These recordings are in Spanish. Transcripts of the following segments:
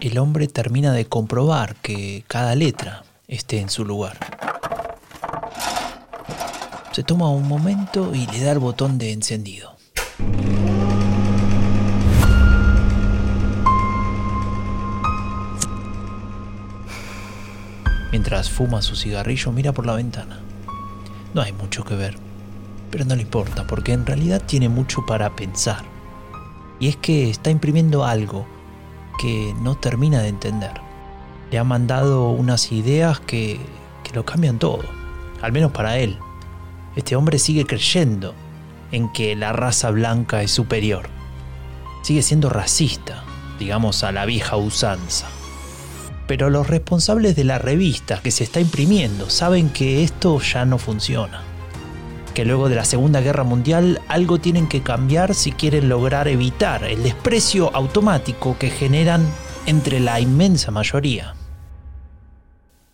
el hombre termina de comprobar que cada letra esté en su lugar. Se toma un momento y le da el botón de encendido. Mientras fuma su cigarrillo, mira por la ventana. No hay mucho que ver, pero no le importa porque en realidad tiene mucho para pensar. Y es que está imprimiendo algo que no termina de entender. Le ha mandado unas ideas que, que lo cambian todo, al menos para él. Este hombre sigue creyendo en que la raza blanca es superior. Sigue siendo racista, digamos a la vieja usanza. Pero los responsables de la revista que se está imprimiendo saben que esto ya no funciona. Que luego de la Segunda Guerra Mundial algo tienen que cambiar si quieren lograr evitar el desprecio automático que generan entre la inmensa mayoría.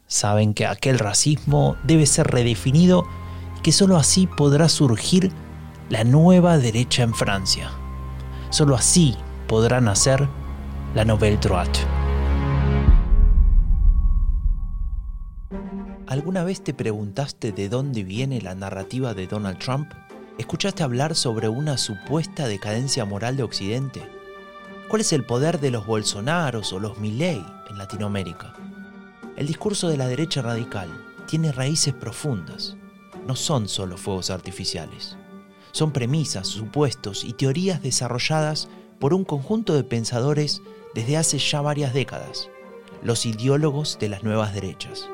Saben que aquel racismo debe ser redefinido y que sólo así podrá surgir la nueva derecha en Francia. Solo así podrá nacer la Nouvelle Droite. ¿Alguna vez te preguntaste de dónde viene la narrativa de Donald Trump? ¿Escuchaste hablar sobre una supuesta decadencia moral de Occidente? ¿Cuál es el poder de los Bolsonaros o los Milley en Latinoamérica? El discurso de la derecha radical tiene raíces profundas. No son solo fuegos artificiales. Son premisas, supuestos y teorías desarrolladas por un conjunto de pensadores desde hace ya varias décadas, los ideólogos de las nuevas derechas.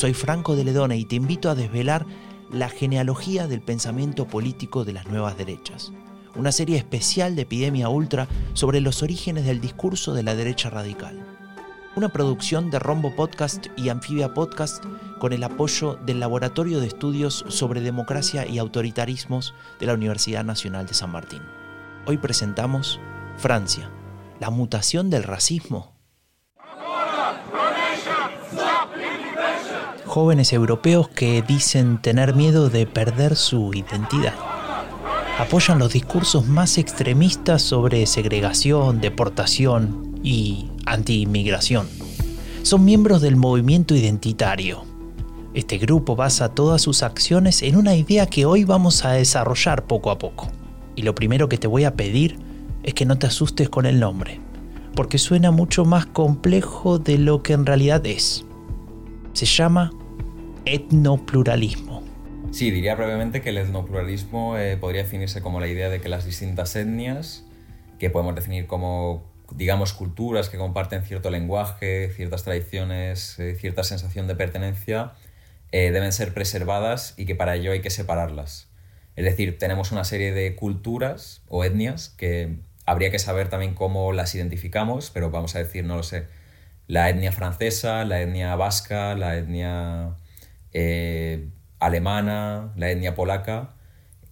Soy Franco de Ledona y te invito a desvelar la genealogía del pensamiento político de las nuevas derechas, una serie especial de Epidemia Ultra sobre los orígenes del discurso de la derecha radical. Una producción de Rombo Podcast y Anfibia Podcast con el apoyo del Laboratorio de Estudios sobre Democracia y Autoritarismos de la Universidad Nacional de San Martín. Hoy presentamos Francia, la mutación del racismo jóvenes europeos que dicen tener miedo de perder su identidad. Apoyan los discursos más extremistas sobre segregación, deportación y anti-inmigración. Son miembros del movimiento identitario. Este grupo basa todas sus acciones en una idea que hoy vamos a desarrollar poco a poco. Y lo primero que te voy a pedir es que no te asustes con el nombre, porque suena mucho más complejo de lo que en realidad es. Se llama etnopluralismo. Sí, diría brevemente que el etnopluralismo eh, podría definirse como la idea de que las distintas etnias, que podemos definir como, digamos, culturas que comparten cierto lenguaje, ciertas tradiciones, eh, cierta sensación de pertenencia, eh, deben ser preservadas y que para ello hay que separarlas. Es decir, tenemos una serie de culturas o etnias que habría que saber también cómo las identificamos, pero vamos a decir, no lo sé, la etnia francesa, la etnia vasca, la etnia eh, alemana, la etnia polaca,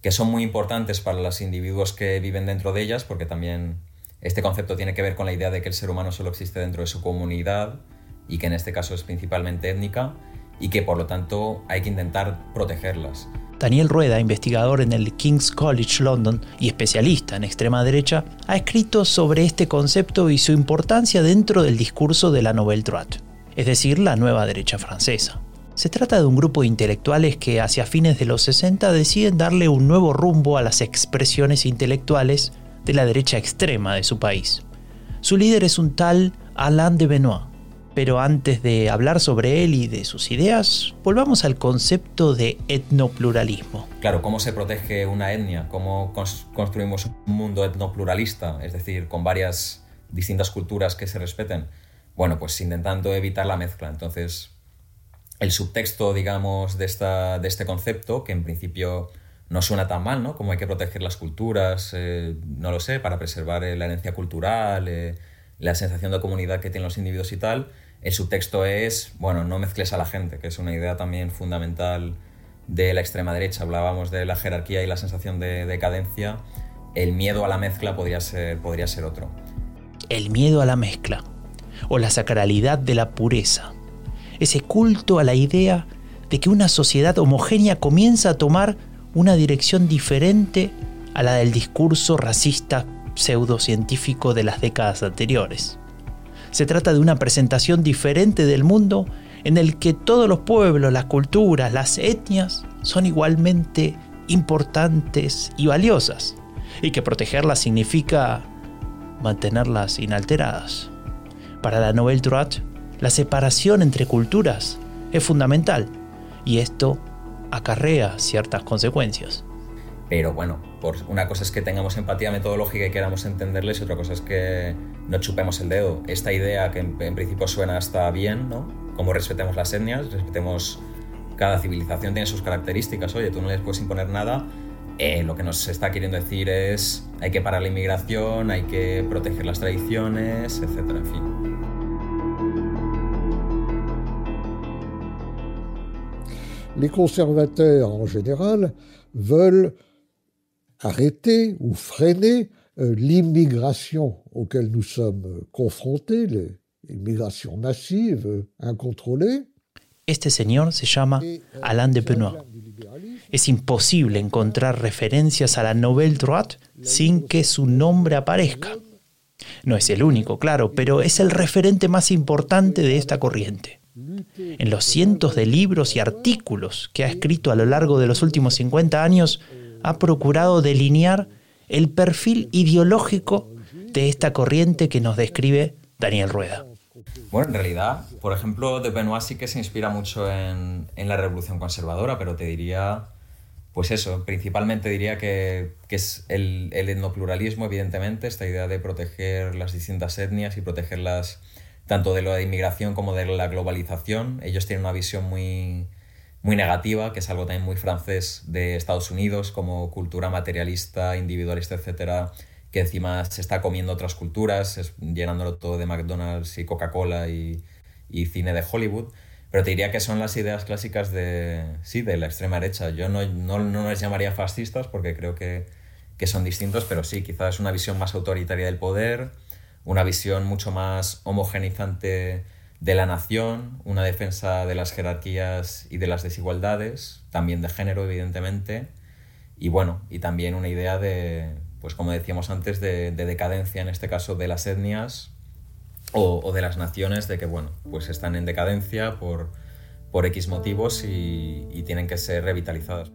que son muy importantes para los individuos que viven dentro de ellas, porque también este concepto tiene que ver con la idea de que el ser humano solo existe dentro de su comunidad y que en este caso es principalmente étnica y que por lo tanto hay que intentar protegerlas. Daniel Rueda, investigador en el King's College London y especialista en extrema derecha, ha escrito sobre este concepto y su importancia dentro del discurso de la Nouvelle Droite, es decir, la nueva derecha francesa. Se trata de un grupo de intelectuales que hacia fines de los 60 deciden darle un nuevo rumbo a las expresiones intelectuales de la derecha extrema de su país. Su líder es un tal Alain de Benoit. Pero antes de hablar sobre él y de sus ideas, volvamos al concepto de etnopluralismo. Claro, ¿cómo se protege una etnia? ¿Cómo construimos un mundo etnopluralista? Es decir, con varias distintas culturas que se respeten. Bueno, pues intentando evitar la mezcla. Entonces, el subtexto, digamos, de, esta, de este concepto, que en principio no suena tan mal, ¿no? Como hay que proteger las culturas, eh, no lo sé, para preservar eh, la herencia cultural, eh, la sensación de comunidad que tienen los individuos y tal. El subtexto es, bueno, no mezcles a la gente, que es una idea también fundamental de la extrema derecha. Hablábamos de la jerarquía y la sensación de decadencia. El miedo a la mezcla podría ser, podría ser otro. El miedo a la mezcla, o la sacralidad de la pureza ese culto a la idea de que una sociedad homogénea comienza a tomar una dirección diferente a la del discurso racista pseudocientífico de las décadas anteriores. Se trata de una presentación diferente del mundo en el que todos los pueblos, las culturas, las etnias son igualmente importantes y valiosas, y que protegerlas significa mantenerlas inalteradas. Para la Nouvelle Droite, la separación entre culturas es fundamental, y esto acarrea ciertas consecuencias. Pero bueno, por una cosa es que tengamos empatía metodológica y queramos entenderles y otra cosa es que no chupemos el dedo. Esta idea que en, principio suena hasta bien, ¿no? Como respetemos las etnias, respetemos cada civilización tiene sus características, oye, tú no les puedes imponer nada. Eh, lo que nos está queriendo decir es hay que parar la inmigración, hay que proteger las tradiciones, etcétera, en fin. Les conservateurs en général veulent arrêter ou freiner euh, l'immigration auquel nous sommes confrontés, l'immigration massive, euh, incontrôlée. Este señor se llama euh, Alain de Benoît. Es imposible encontrar referencias a la Nouvelle Droite sin que su nombre aparezca. No es el único, claro, pero es el referente más importante de esta corriente. En los cientos de libros y artículos que ha escrito a lo largo de los últimos 50 años, ha procurado delinear el perfil ideológico de esta corriente que nos describe Daniel Rueda. Bueno, en realidad, por ejemplo, de Benoit sí que se inspira mucho en, la revolución conservadora, pero te diría, pues eso, principalmente diría que, es el, el, etnopluralismo, evidentemente, esta idea de proteger las distintas etnias y protegerlas tanto de la inmigración como de la globalización. Ellos tienen una visión muy, muy negativa, que es algo también muy francés de Estados Unidos, como cultura materialista, individualista, etcétera, que encima se está comiendo otras culturas, llenándolo todo de McDonald's y Coca-Cola y, cine de Hollywood. Pero te diría que son las ideas clásicas de, sí, de la extrema derecha. Yo no, no, no les llamaría fascistas porque creo que, que son distintos, pero sí, quizás una visión más autoritaria del poder, una visión mucho más homogenizante de la nación, una defensa de las jerarquías y de las desigualdades, también de género, evidentemente, y bueno, y también una idea de, pues como decíamos antes, de, decadencia, en este caso de las etnias o, de las naciones, de que bueno, pues están en decadencia por, por X motivos y, y tienen que ser revitalizadas.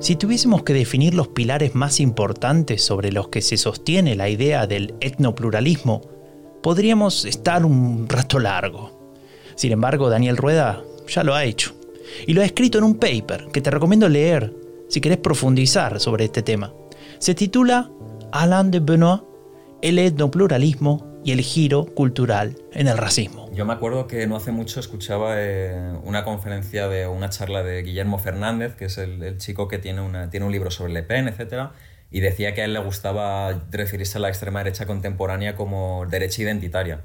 Si tuviésemos que definir los pilares más importantes sobre los que se sostiene la idea del etnopluralismo, podríamos estar un rato largo. Sin embargo, Daniel Rueda ya lo ha hecho. Y lo ha escrito en un paper que te recomiendo leer si querés profundizar sobre este tema. Se titula Alain de Benoit, el etnopluralismo y el giro cultural en el racismo. Yo me acuerdo que no hace mucho escuchaba eh, una conferencia de una charla de Guillermo Fernández, que es el, chico que tiene, una, tiene un libro sobre Le Pen, etcétera, y decía que a él le gustaba referirse a la extrema derecha contemporánea como derecha identitaria.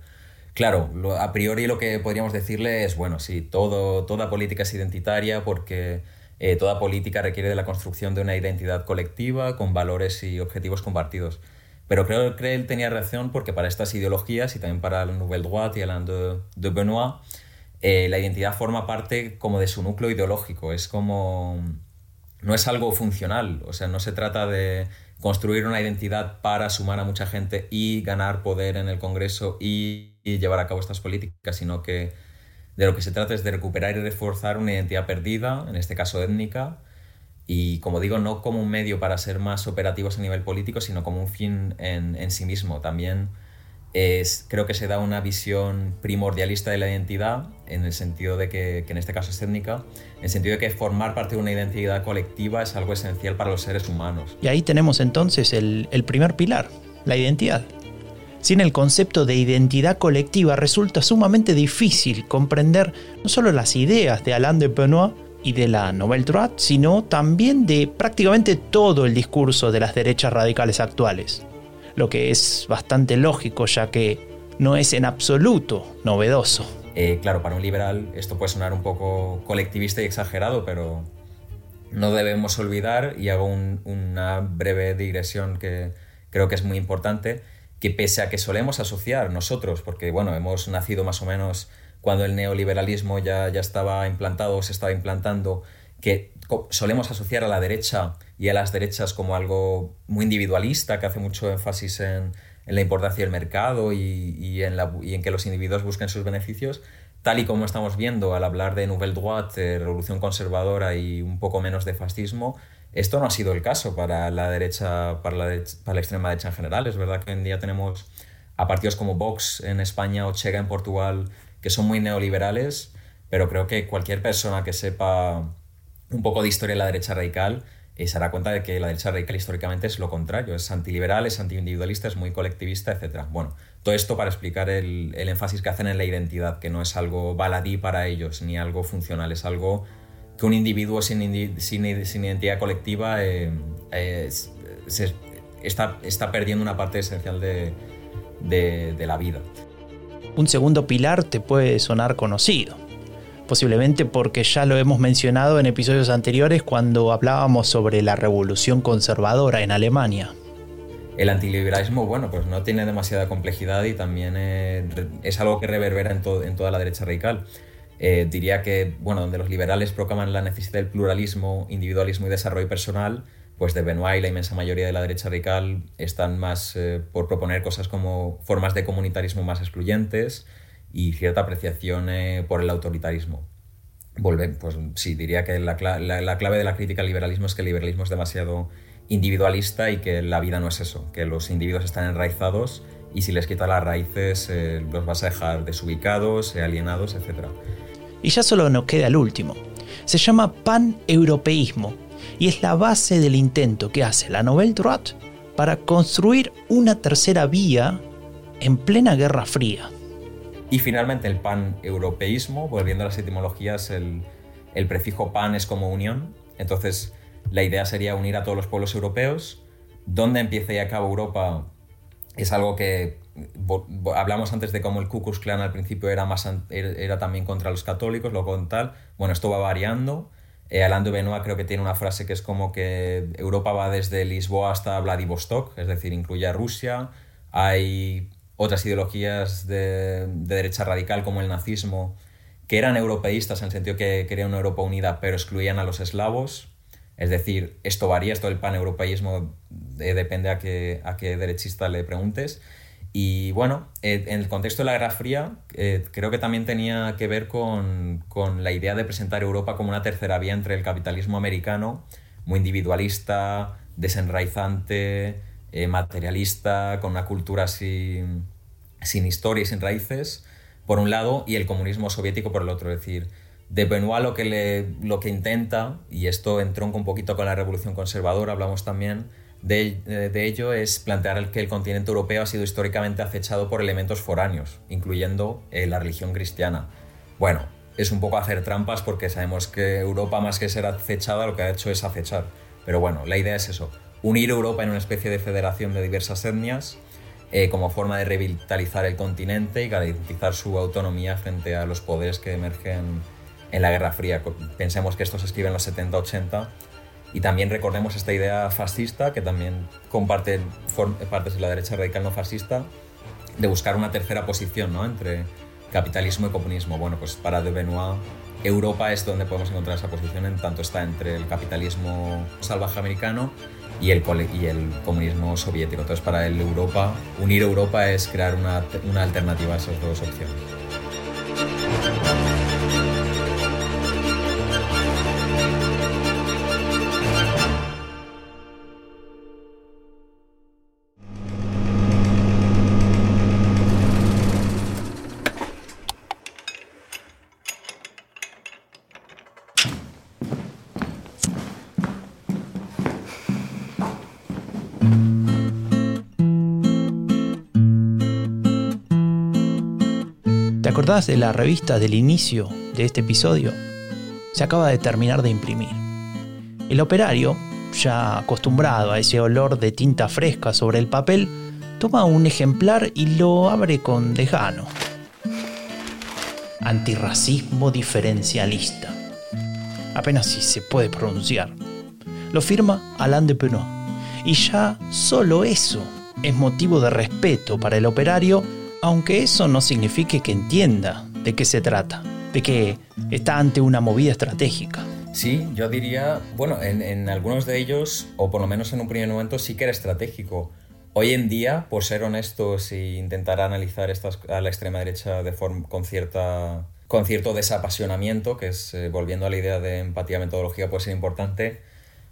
Claro, a priori lo que podríamos decirle es, bueno, sí, todo, toda política es identitaria porque eh, toda política requiere de la construcción de una identidad colectiva con valores y objetivos compartidos. Pero creo que él tenía razón porque para estas ideologías y también para la Nouvelle Droite y el de, de Benoit, eh, la identidad forma parte como de su núcleo ideológico. Es como no es algo funcional, o sea, no se trata de construir una identidad para sumar a mucha gente y ganar poder en el Congreso y, llevar a cabo estas políticas, sino que de lo que se trata es de recuperar y reforzar una identidad perdida, en este caso étnica, y como digo, no como un medio para ser más operativos a nivel político, sino como un fin en, sí mismo. También es, creo que se da una visión primordialista de la identidad, en el sentido de que, en este caso es étnica, en el sentido de que formar parte de una identidad colectiva es algo esencial para los seres humanos. Y ahí tenemos entonces el, el primer pilar, la identidad. Sin el concepto de identidad colectiva resulta sumamente difícil comprender no solo las ideas de Alain de Benoit y de la Nouvelle Droite, sino también de prácticamente todo el discurso de las derechas radicales actuales lo que es bastante lógico ya que no es en absoluto novedoso. Eh, claro, para un liberal esto puede sonar un poco colectivista y exagerado, pero no debemos olvidar, y hago una breve digresión que creo que es muy importante, que pese a que solemos asociar nosotros, porque bueno, hemos nacido más o menos cuando el neoliberalismo ya, ya estaba implantado o se estaba implantando, que solemos asociar a la derecha y a las derechas como algo muy individualista, que hace mucho énfasis en, en la importancia del mercado y, en la, y, en que los individuos busquen sus beneficios, tal y como estamos viendo al hablar de Nouvelle Droite, revolución conservadora y un poco menos de fascismo, esto no ha sido el caso para la derecha, para la, para la extrema derecha en general. Es verdad que hoy en día tenemos a partidos como Vox en España o Chega en Portugal que son muy neoliberales, pero creo que cualquier persona que sepa un poco de historia de la derecha radical y se dará cuenta de que la derecha radical históricamente es lo contrario, es antiliberal, es antiindividualista, es muy colectivista, etc. Bueno, todo esto para explicar el, el, énfasis que hacen en la identidad, que no es algo baladí para ellos, ni algo funcional, es algo que un individuo sin, sin, sin identidad colectiva eh, se, está, está perdiendo una parte esencial de, de, de la vida. Un segundo pilar te puede sonar conocido posiblemente porque ya lo hemos mencionado en episodios anteriores cuando hablábamos sobre la revolución conservadora en Alemania. El antiliberalismo, bueno, pues no tiene demasiada complejidad y también eh, es algo que reverbera en, toda la derecha radical. Eh, diría que, bueno, donde los liberales proclaman la necesidad del pluralismo, individualismo y desarrollo personal, pues de Benoit y la inmensa mayoría de la derecha radical están más eh, por proponer cosas como formas de comunitarismo más excluyentes, y cierta apreciación eh, por el autoritarismo. Volve, pues sí, diría que la, la, clave de la crítica al liberalismo es que el liberalismo es demasiado individualista y que la vida no es eso, que los individuos están enraizados y si les quitas las raíces eh, los vas a dejar desubicados, eh, alienados, etc. Y ya solo nos queda el último. Se llama pan-europeísmo y es la base del intento que hace la Nouvelle Droite para construir una tercera vía en plena Guerra Fría. Y finalmente el pan-europeísmo, volviendo a las etimologías, el, prefijo pan es como unión, entonces la idea sería unir a todos los pueblos europeos. ¿Dónde empieza y acaba Europa? Es algo que hablamos antes de cómo el Ku Klux al principio era, más, era también contra los católicos, luego con tal. Bueno, esto va variando. Eh, Alain de Benoit creo que tiene una frase que es como que Europa va desde Lisboa hasta Vladivostok, es decir, incluye a Rusia. Hay otras ideologías de, derecha radical como el nazismo, que eran europeístas en el sentido que querían una Europa unida, pero excluían a los eslavos. Es decir, esto varía, esto del paneuropeísmo eh, depende a qué, a qué derechista le preguntes. Y bueno, eh, en el contexto de la Guerra Fría, eh, creo que también tenía que ver con, con, la idea de presentar Europa como una tercera vía entre el capitalismo americano, muy individualista, desenraizante, eh, materialista, con una cultura sin, sin historia y sin raíces, por un lado, y el comunismo soviético por el otro. Es decir, de Benoit lo que, lo que intenta, y esto entronca un poquito con la revolución conservadora, hablamos también de, de, ello, es plantear que el continente europeo ha sido históricamente acechado por elementos foráneos, incluyendo eh, la religión cristiana. Bueno, es un poco hacer trampas porque sabemos que Europa más que ser acechada lo que ha hecho es acechar. Pero bueno, la idea es eso, unir Europa en una especie de federación de diversas etnias eh, como forma de revitalizar el continente y garantizar su autonomía frente a los poderes que emergen en la Guerra Fría. Pensemos que esto se escribe en los 70-80 y también recordemos esta idea fascista que también comparte partes de la derecha radical no fascista de buscar una tercera posición ¿no? entre capitalismo y comunismo. Bueno, pues para de Benoit Europa es donde podemos encontrar esa posición, en tanto está entre el capitalismo salvaje americano y el, y el comunismo soviético. Entonces, para el Europa, unir Europa es crear una, una alternativa a esas dos opciones. Acordás de la revista del inicio de este episodio? Se acaba de terminar de imprimir. El operario, ya acostumbrado a ese olor de tinta fresca sobre el papel, toma un ejemplar y lo abre con desgano. Antirracismo diferencialista. Apenas si se puede pronunciar. Lo firma Alain de Penot. Y ya solo eso es motivo de respeto para el operario aunque eso no signifique que entienda de qué se trata, de que está ante una movida estratégica. Sí, yo diría, bueno, en, algunos de ellos, o por lo menos en un primer momento, sí que era estratégico. Hoy en día, por ser honestos e intentar analizar estas, a la extrema derecha con, cierto desapasionamiento, que es eh, volviendo a la idea de empatía metodológica puede ser importante,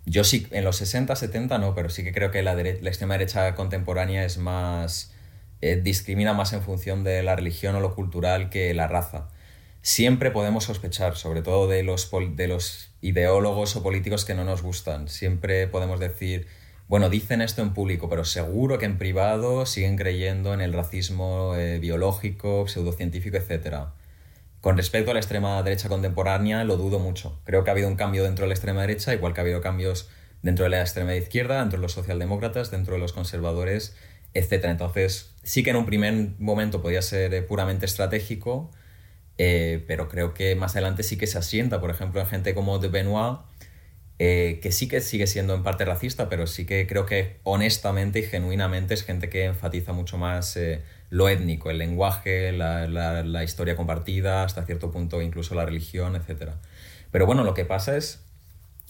yo sí, en los 60, 70 no, pero sí que creo que la extrema derecha contemporánea es más... Eh, discrimina más en función de la religión o lo cultural que la raza. Siempre podemos sospechar, sobre todo de los, de los ideólogos o políticos que no nos gustan. Siempre podemos decir, bueno, dicen esto en público, pero seguro que en privado siguen creyendo en el racismo eh, biológico, pseudocientífico, etc. Con respecto a la extrema derecha contemporánea, lo dudo mucho. Creo que ha habido un cambio dentro de la extrema derecha, igual que ha habido cambios dentro de la extrema izquierda, dentro de los socialdemócratas, dentro de los conservadores, etc. Entonces, sí que en un primer momento podía ser eh, puramente estratégico, eh, pero creo que más adelante sí que se asienta, por ejemplo, en gente como de Benoit, eh, que sí que sigue siendo en parte racista, pero sí que creo que honestamente y genuinamente es gente que enfatiza mucho más lo étnico, el lenguaje, la, la, historia compartida, hasta cierto punto incluso la religión, etc. Pero bueno, lo que pasa es,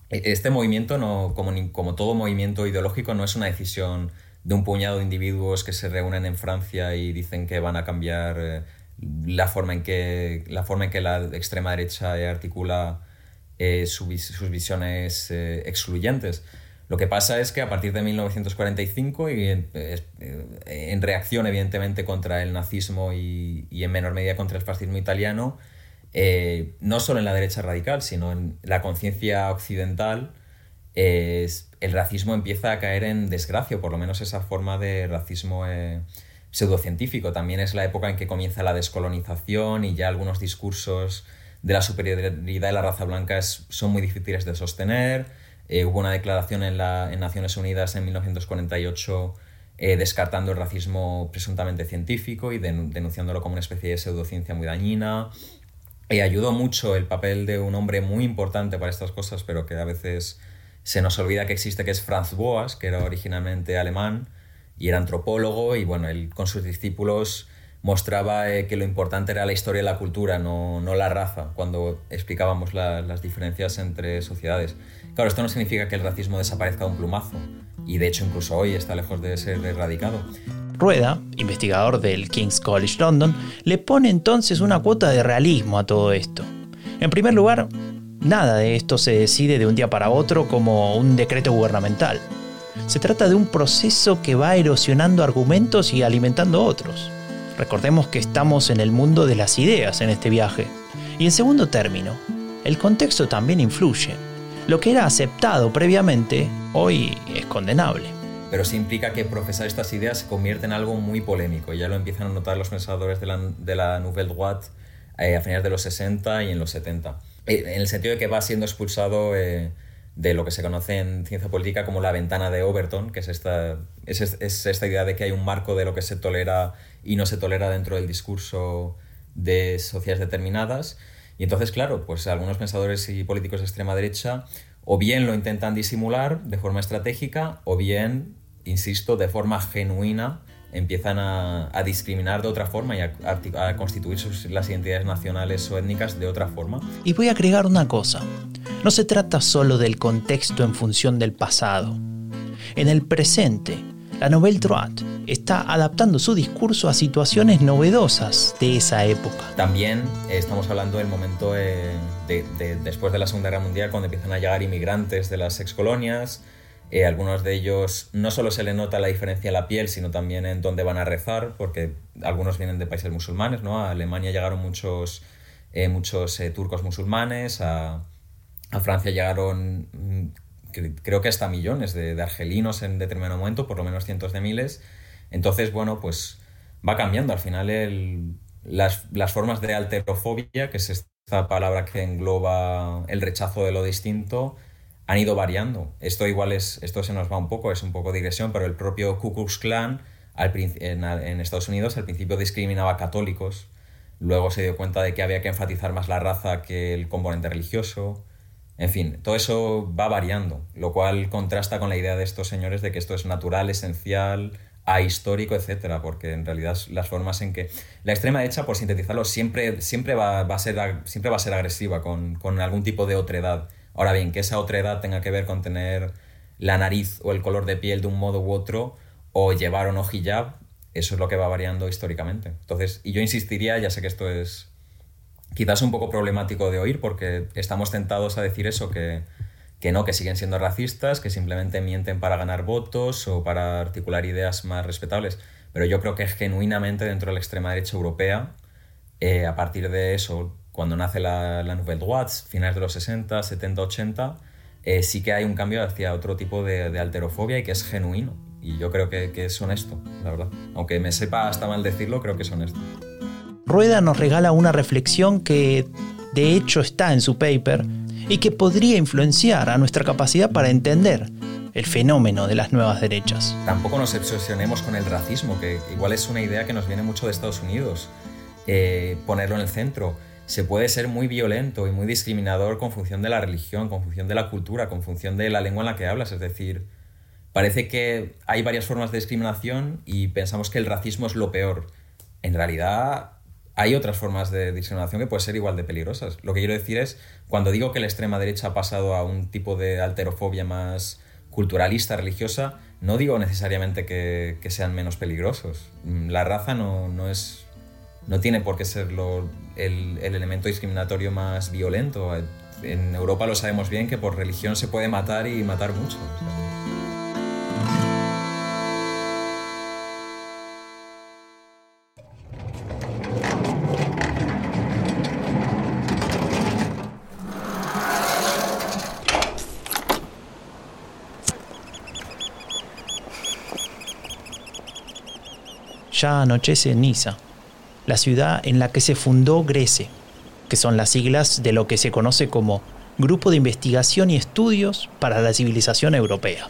e, este movimiento, no, como, como todo movimiento ideológico, no es una decisión de un puñado de individuos que se reúnen en Francia y dicen que van a cambiar la forma en que la, forma en que la extrema derecha articula eh, sus visiones eh, excluyentes. Lo que pasa es que a partir de 1945, y en, eh, reacción evidentemente contra el nazismo y, en menor medida contra el fascismo italiano, no solo en la derecha radical, sino en la conciencia occidental, el racismo empieza a caer en desgracia, por lo menos esa forma de racismo pseudocientífico. También es la época en que comienza la descolonización y ya algunos discursos de la superioridad de la raza blanca son muy difíciles de sostener. Eh, hubo una declaración en, la, en, Naciones Unidas en 1948 eh, descartando el racismo presuntamente científico y denunciándolo como una especie de pseudociencia muy dañina. Y ayudó mucho el papel de un hombre muy importante para estas cosas, pero que a veces se nos olvida que existe, que es Franz Boas, que era originalmente alemán, y era antropólogo y bueno, él con sus discípulos mostraba eh, que lo importante era la historia y la cultura, no, no la raza, cuando explicábamos las diferencias entre sociedades. Claro, esto no significa que el racismo desaparezca de un plumazo, y de hecho incluso hoy está lejos de ser erradicado. Rueda, investigador del King's College London, le pone entonces una cuota de realismo a todo esto. En primer lugar, nada de esto se decide de un día para otro como un decreto gubernamental. Se trata de un proceso que va erosionando argumentos y alimentando otros. Recordemos que estamos en el mundo de las ideas en este viaje. Y en segundo término, el contexto también influye. Lo que era aceptado previamente, hoy es condenable. Pero sí implica que profesar estas ideas se convierte en algo muy polémico. Ya lo empiezan a notar los pensadores de la, de la Nouvelle Droite eh, a finales de los 60 y en los 70. Eh, en el sentido de que va siendo expulsado eh, de lo que se conoce en ciencia política como la ventana de Overton, que es esta, es, esta idea de que hay un marco de lo que se tolera y no se tolera dentro del discurso de sociedades determinadas. Y entonces, claro, pues algunos pensadores y políticos de extrema derecha o bien lo intentan disimular de forma estratégica o bien, insisto, de forma genuina empiezan a, discriminar de otra forma y a, a constituir sus, las identidades nacionales o étnicas de otra forma. Y voy a agregar una cosa. No se trata solo del contexto en función del pasado. En el presente, la Nouvelle Droite está adaptando su discurso a situaciones novedosas de esa época. También eh, estamos hablando del momento eh, de, después de la Segunda Guerra Mundial, cuando empiezan a llegar inmigrantes de las excolonias. Eh, algunos de ellos no solo se le nota la diferencia en la piel, sino también en dónde van a rezar, porque algunos vienen de países musulmanes. ¿no? A Alemania llegaron muchos, muchos turcos musulmanes, a, a Francia llegaron, mm, creo que hasta millones de, argelinos en determinado momento, por lo menos cientos de miles. Entonces, bueno, pues va cambiando. Al final, las, formas de alterofobia, que es esta palabra que engloba el rechazo de lo distinto, han ido variando. Esto igual es, esto se nos va un poco, es un poco digresión, pero el propio Ku Klux Klan en, Estados Unidos al principio discriminaba a católicos, luego se dio cuenta de que había que enfatizar más la raza que el componente religioso. En fin, todo eso va variando, lo cual contrasta con la idea de estos señores de que esto es natural, esencial, ahistórico, etcétera, porque en realidad las formas en que la extrema derecha, por sintetizarlo, siempre, siempre, va, a ser, siempre va a ser agresiva con, con algún tipo de otredad. Ahora bien, que esa otredad tenga que ver con tener la nariz o el color de piel de un modo u otro, o llevar o no hijab, eso es lo que va variando históricamente. Entonces, y yo insistiría, ya sé que esto es quizás un poco problemático de oír porque estamos tentados a decir eso, que, que no, que siguen siendo racistas, que simplemente mienten para ganar votos o para articular ideas más respetables. Pero yo creo que genuinamente dentro de la extrema derecha europea, eh, a partir de eso, cuando nace la, la Nouvelle Droite, finales de los 60, 70, 80, sí que hay un cambio hacia otro tipo de, de alterofobia y que es genuino. Y yo creo que, que, es honesto, la verdad. Aunque me sepa hasta mal decirlo, creo que es honesto. Rueda nos regala una reflexión que de hecho está en su paper y que podría influenciar a nuestra capacidad para entender el fenómeno de las nuevas derechas. Tampoco nos obsesionemos con el racismo, que igual es una idea que nos viene mucho de Estados Unidos. Eh, ponerlo en el centro. Se puede ser muy violento y muy discriminador con función de la religión, con función de la cultura, con función de la lengua en la que hablas. Es decir, parece que hay varias formas de discriminación y pensamos que el racismo es lo peor. En realidad, hay otras formas de discriminación que pueden ser igual de peligrosas. Lo que quiero decir es, cuando digo que la extrema derecha ha pasado a un tipo de alterofobia más culturalista, religiosa, no digo necesariamente que, que sean menos peligrosos. Mm, la raza no, no, es, no tiene por qué ser lo, el, el, elemento discriminatorio más violento. En Europa lo sabemos bien que por religión se puede matar y matar mucho. Ya anochece Niza, la ciudad en la que se fundó Grece, que son las siglas de lo que se conoce como Grupo de Investigación y Estudios para la Civilización Europea.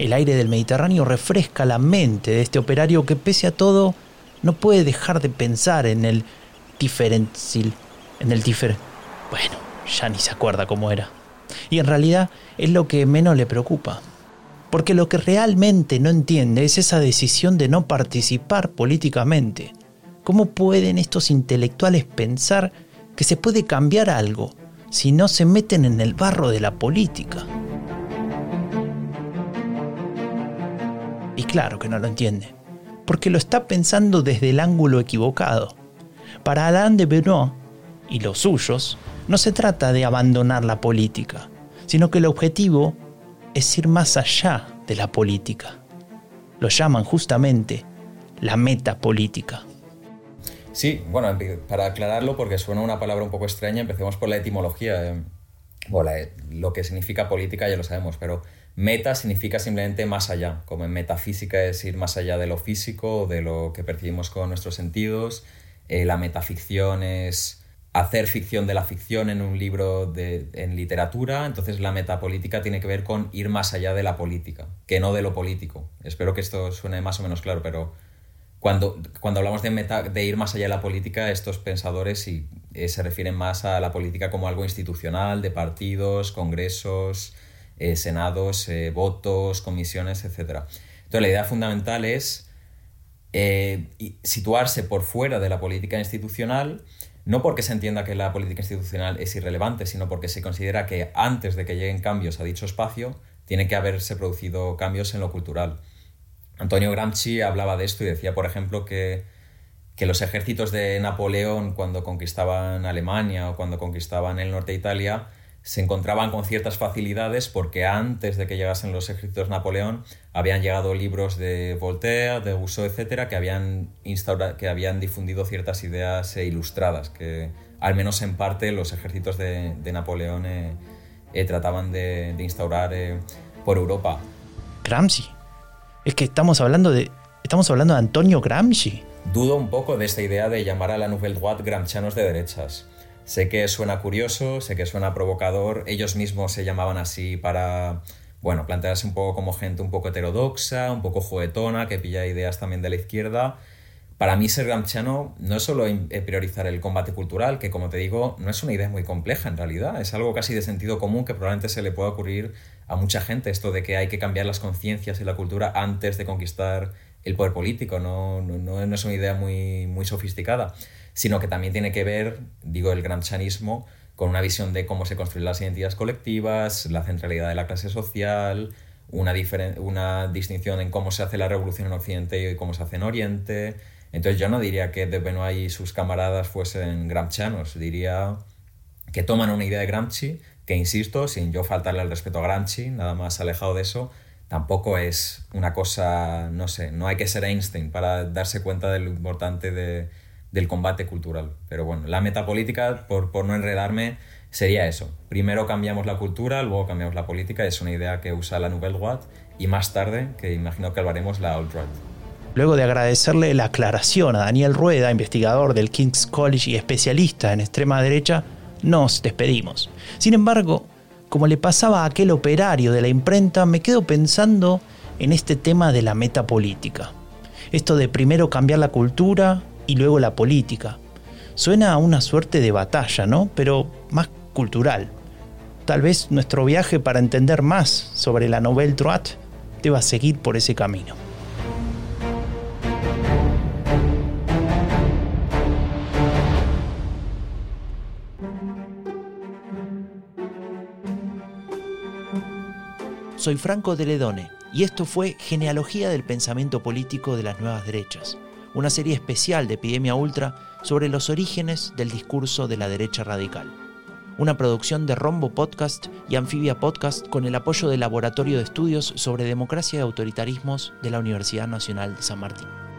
El aire del Mediterráneo refresca la mente de este operario que pese a todo no puede dejar de pensar en el diferencil, en el difer... Bueno, ya ni se acuerda cómo era. Y en realidad es lo que menos le preocupa porque lo que realmente no entiende es esa decisión de no participar políticamente. ¿Cómo pueden estos intelectuales pensar que se puede cambiar algo si no se meten en el barro de la política? Y claro que no lo entiende, porque lo está pensando desde el ángulo equivocado. Para Alain de Benoit y los suyos, no se trata de abandonar la política, sino que el objetivo es ir más allá de la política. Lo llaman justamente la metapolítica. Sí, bueno, para aclararlo, porque suena una palabra un poco extraña, empecemos por la etimología. Eh, lo que significa política ya lo sabemos, pero meta significa simplemente más allá, como en metafísica es ir más allá de lo físico, de lo que percibimos con nuestros sentidos. Eh, la metaficción es hacer ficción de la ficción en un libro de, en literatura, entonces la metapolítica tiene que ver con ir más allá de la política, que no de lo político. Espero que esto suene más o menos claro, pero cuando, cuando hablamos de, meta, de ir más allá de la política, estos pensadores sí, eh, se refieren más a la política como algo institucional, de partidos, congresos, eh, senados, eh, votos, comisiones, etc. Entonces la idea fundamental es situarse por fuera de la política institucional, no porque se entienda que la política institucional es irrelevante, sino porque se considera que antes de que lleguen cambios a dicho espacio, tiene que haberse producido cambios en lo cultural. Antonio Gramsci hablaba de esto y decía, por ejemplo, que, que los ejércitos de Napoleón cuando conquistaban Alemania o cuando conquistaban el norte de Italia se encontraban con ciertas facilidades porque antes de que llegasen los ejércitos de Napoleón habían llegado libros de Voltaire, de Rousseau, etcétera, que habían, que habían difundido ciertas ideas eh, ilustradas, que al menos en parte los ejércitos de, de Napoleón eh, eh, trataban de, de instaurar eh, por Europa. Gramsci. Es que estamos hablando de, estamos hablando de Antonio Gramsci. Dudo un poco de esta idea de llamar a la Nouvelle Droite gramscianos de derechas. Sé que suena curioso, sé que suena provocador, ellos mismos se llamaban así para, bueno, plantearse un poco como gente un poco heterodoxa, un poco juguetona, que pilla ideas también de la izquierda. Para mí ser gramsciano no es solo eh, priorizar el combate cultural, que como te digo, no es una idea muy compleja en realidad, es algo casi de sentido común que probablemente se le pueda ocurrir a mucha gente, esto de que hay que cambiar las conciencias y la cultura antes de conquistar el poder político, no, no, no es una idea muy, muy sofisticada sino que también tiene que ver, digo, el gran chanismo con una visión de cómo se construyen las identidades colectivas, la centralidad de la clase social, una, una distinción en cómo se hace la revolución en Occidente y cómo se hace en Oriente. Entonces yo no diría que de Benoit y sus camaradas fuesen gramscianos, diría que toman una idea de Gramsci, que insisto, sin yo faltarle al respeto a Gramsci, nada más alejado de eso, tampoco es una cosa, no sé, no hay que ser Einstein para darse cuenta de lo importante de, del combate cultural. Pero bueno, la metapolítica, por, por no enredarme, sería eso. Primero cambiamos la cultura, luego cambiamos la política, es una idea que usa la Nouvelle Droite, y más tarde, que imagino que hablaremos, la Alt-Right. Luego de agradecerle la aclaración a Daniel Rueda, investigador del King's College y especialista en extrema derecha, nos despedimos. Sin embargo, como le pasaba a aquel operario de la imprenta, me quedo pensando en este tema de la metapolítica. Esto de primero cambiar la cultura y luego la política. Suena a una suerte de batalla, ¿no? Pero más cultural. Tal vez nuestro viaje para entender más sobre la Nouvelle Droite deba seguir por ese camino. Soy Franco de Ledone y esto fue Genealogía del Pensamiento Político de las Nuevas Derechas, una serie especial de Epidemia Ultra sobre los orígenes del discurso de la derecha radical. Una producción de Rombo Podcast y Anfibia Podcast con el apoyo del Laboratorio de Estudios sobre Democracia y Autoritarismos de la Universidad Nacional de San Martín.